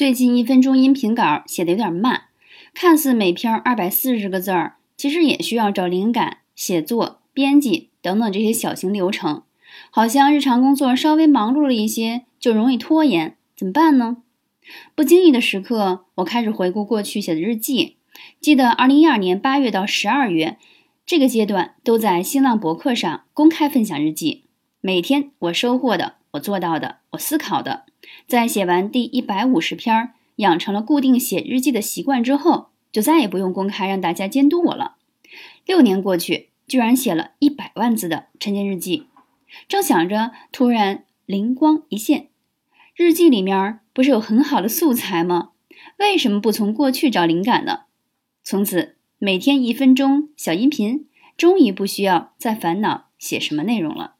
最近一分钟音频稿写的有点慢，看似每篇二百四十个字儿，其实也需要找灵感、写作、编辑等等这些小型流程。好像日常工作稍微忙碌了一些，就容易拖延，怎么办呢？不经意的时刻，我开始回顾过去写的日记，记得二零一二年八月到十二月这个阶段，都在新浪博客上公开分享日记。每天我收获的，我做到的，我思考的。在写完第一百五十篇，养成了固定写日记的习惯之后，就再也不用公开让大家监督我了。六年过去，居然写了一百万字的晨间日记。正想着，突然灵光一现，日记里面不是有很好的素材吗？为什么不从过去找灵感呢？从此每天一分钟小音频，终于不需要再烦恼写什么内容了。